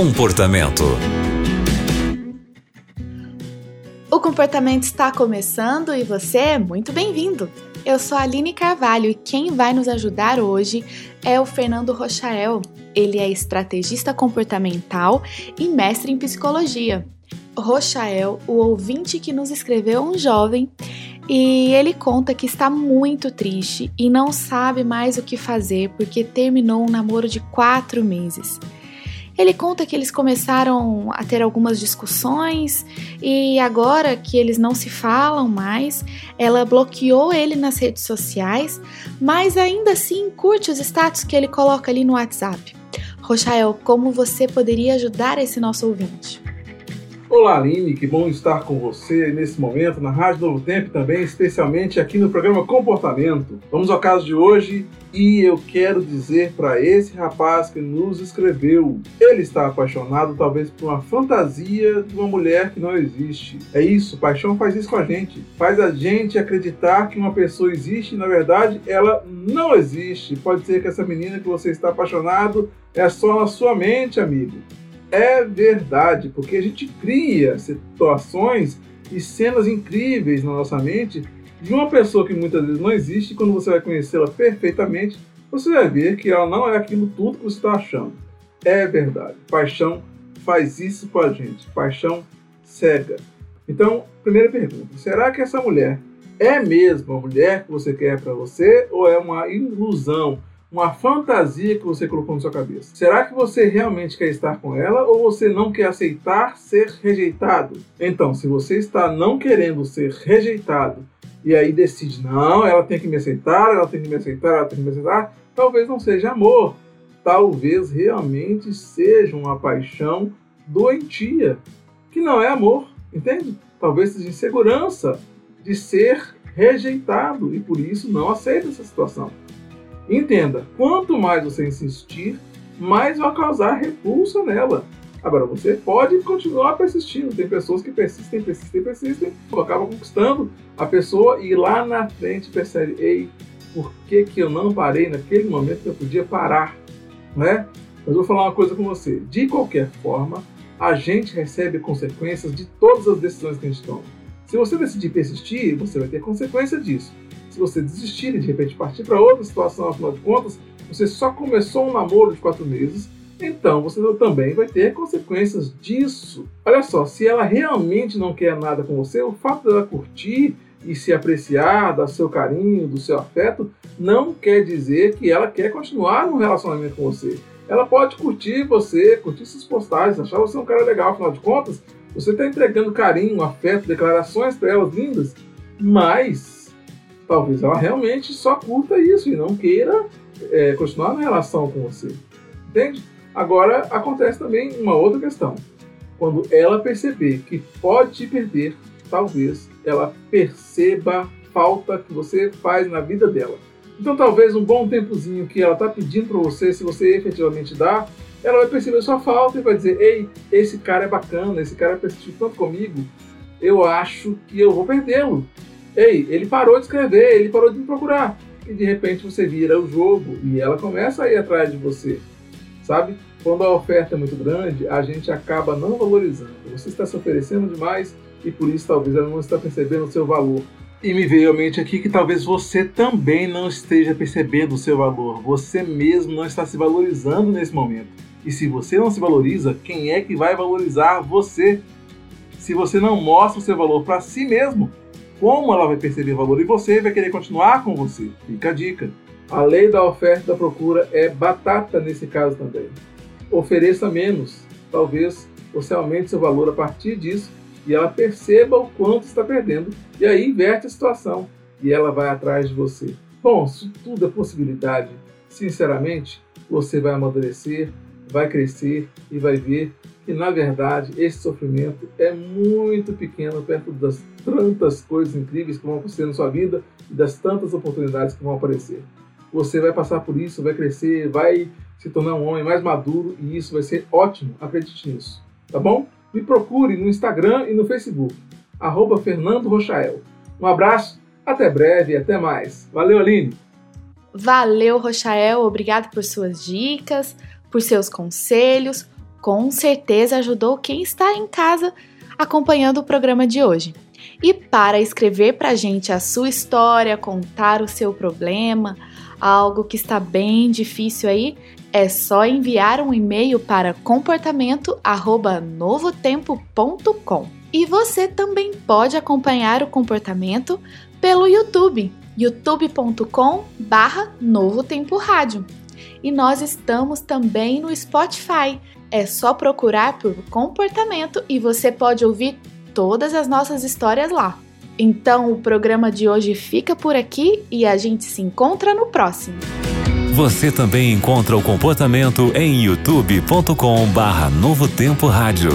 Comportamento. O comportamento está começando e você é muito bem-vindo. Eu sou a Aline Carvalho e quem vai nos ajudar hoje é o Fernando Rochael. Ele é estrategista comportamental e mestre em psicologia. Rochael, o ouvinte que nos escreveu um jovem, e ele conta que está muito triste e não sabe mais o que fazer porque terminou um namoro de quatro meses. Ele conta que eles começaram a ter algumas discussões e agora que eles não se falam mais, ela bloqueou ele nas redes sociais, mas ainda assim curte os status que ele coloca ali no WhatsApp. Rochael, como você poderia ajudar esse nosso ouvinte? Olá, Aline, que bom estar com você nesse momento na Rádio Novo Tempo também, especialmente aqui no programa Comportamento. Vamos ao caso de hoje e eu quero dizer para esse rapaz que nos escreveu: ele está apaixonado talvez por uma fantasia de uma mulher que não existe. É isso, paixão faz isso com a gente. Faz a gente acreditar que uma pessoa existe e na verdade ela não existe. Pode ser que essa menina que você está apaixonado é só na sua mente, amigo é verdade, porque a gente cria situações e cenas incríveis na nossa mente de uma pessoa que muitas vezes não existe, e quando você vai conhecê-la perfeitamente, você vai ver que ela não é aquilo tudo que você está achando. É verdade. Paixão faz isso com a gente. Paixão cega. Então, primeira pergunta: será que essa mulher é mesmo a mulher que você quer para você ou é uma ilusão? Uma fantasia que você colocou na sua cabeça. Será que você realmente quer estar com ela ou você não quer aceitar ser rejeitado? Então, se você está não querendo ser rejeitado e aí decide, não, ela tem que me aceitar, ela tem que me aceitar, ela tem que me aceitar, talvez não seja amor. Talvez realmente seja uma paixão doentia, que não é amor, entende? Talvez seja insegurança de ser rejeitado e por isso não aceita essa situação. Entenda, quanto mais você insistir, mais vai causar repulsa nela. Agora, você pode continuar persistindo. Tem pessoas que persistem, persistem, persistem, acabam conquistando a pessoa e lá na frente percebe: ei, por que, que eu não parei naquele momento que eu podia parar? Né? Mas vou falar uma coisa com você: de qualquer forma, a gente recebe consequências de todas as decisões que a gente toma. Se você decidir persistir, você vai ter consequência disso se você desistir e de repente partir para outra situação, afinal de contas, você só começou um namoro de quatro meses, então você também vai ter consequências disso. Olha só, se ela realmente não quer nada com você, o fato dela curtir e se apreciar, dar seu carinho, do seu afeto, não quer dizer que ela quer continuar no relacionamento com você. Ela pode curtir você, curtir suas postagens, achar você um cara legal, afinal de contas, você está entregando carinho, afeto, declarações para elas lindas, mas talvez ela realmente só curta isso e não queira é, continuar na relação com você. Entende? Agora acontece também uma outra questão. Quando ela perceber que pode te perder, talvez ela perceba a falta que você faz na vida dela. Então, talvez um bom tempozinho que ela está pedindo para você, se você efetivamente dá, ela vai perceber sua falta e vai dizer: Ei, esse cara é bacana, esse cara persistiu tanto comigo, eu acho que eu vou perdê-lo. Ei, ele parou de escrever, ele parou de me procurar. E de repente você vira o jogo e ela começa a ir atrás de você. Sabe? Quando a oferta é muito grande, a gente acaba não valorizando. Você está se oferecendo demais e por isso talvez ela não está percebendo o seu valor. E me veio à mente aqui que talvez você também não esteja percebendo o seu valor. Você mesmo não está se valorizando nesse momento. E se você não se valoriza, quem é que vai valorizar você? Se você não mostra o seu valor para si mesmo, como ela vai perceber valor em você e vai querer continuar com você. Fica a dica. A lei da oferta e da procura é batata nesse caso também. Ofereça menos. Talvez você aumente seu valor a partir disso e ela perceba o quanto está perdendo e aí inverte a situação e ela vai atrás de você. Bom, isso tudo é possibilidade. Sinceramente, você vai amadurecer, vai crescer e vai ver que na verdade esse sofrimento é muito pequeno perto das tantas coisas incríveis que vão acontecer na sua vida e das tantas oportunidades que vão aparecer. Você vai passar por isso, vai crescer, vai se tornar um homem mais maduro e isso vai ser ótimo, acredite nisso. Tá bom? Me procure no Instagram e no Facebook, arroba Fernando Rochael. Um abraço, até breve e até mais. Valeu, Aline! Valeu, Rochael, obrigado por suas dicas, por seus conselhos, com certeza ajudou quem está em casa acompanhando o programa de hoje. E para escrever para a gente a sua história, contar o seu problema, algo que está bem difícil aí, é só enviar um e-mail para comportamento@novotempo.com. E você também pode acompanhar o comportamento pelo YouTube, youtube.com/barra Novo Tempo Rádio. E nós estamos também no Spotify. É só procurar por comportamento e você pode ouvir todas as nossas histórias lá. Então o programa de hoje fica por aqui e a gente se encontra no próximo. Você também encontra o comportamento em youtube.com/barra Novo Tempo Rádio.